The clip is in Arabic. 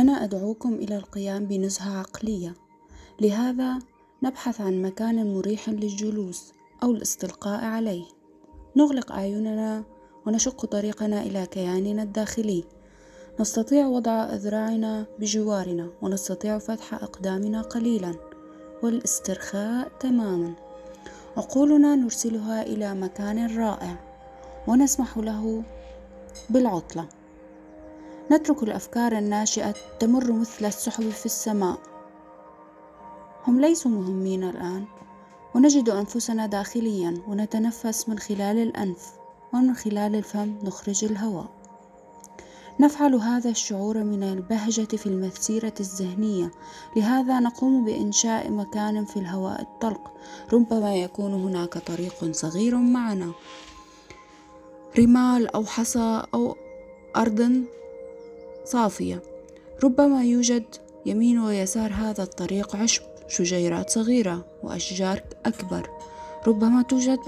أنا أدعوكم إلى القيام بنزهة عقلية. لهذا نبحث عن مكان مريح للجلوس أو الاستلقاء عليه. نغلق أعيننا ونشق طريقنا إلى كياننا الداخلي. نستطيع وضع أذراعنا بجوارنا ونستطيع فتح أقدامنا قليلا والاسترخاء تماما. عقولنا نرسلها إلى مكان رائع ونسمح له بالعطلة. نترك الأفكار الناشئة تمر مثل السحب في السماء. هم ليسوا مهمين الآن. ونجد أنفسنا داخليا. ونتنفس من خلال الأنف. ومن خلال الفم نخرج الهواء. نفعل هذا الشعور من البهجة في المسيرة الذهنية. لهذا نقوم بإنشاء مكان في الهواء الطلق. ربما يكون هناك طريق صغير معنا. رمال أو حصى أو أرض صافية. ربما يوجد يمين ويسار هذا الطريق عشب شجيرات صغيرة وأشجار أكبر. ربما توجد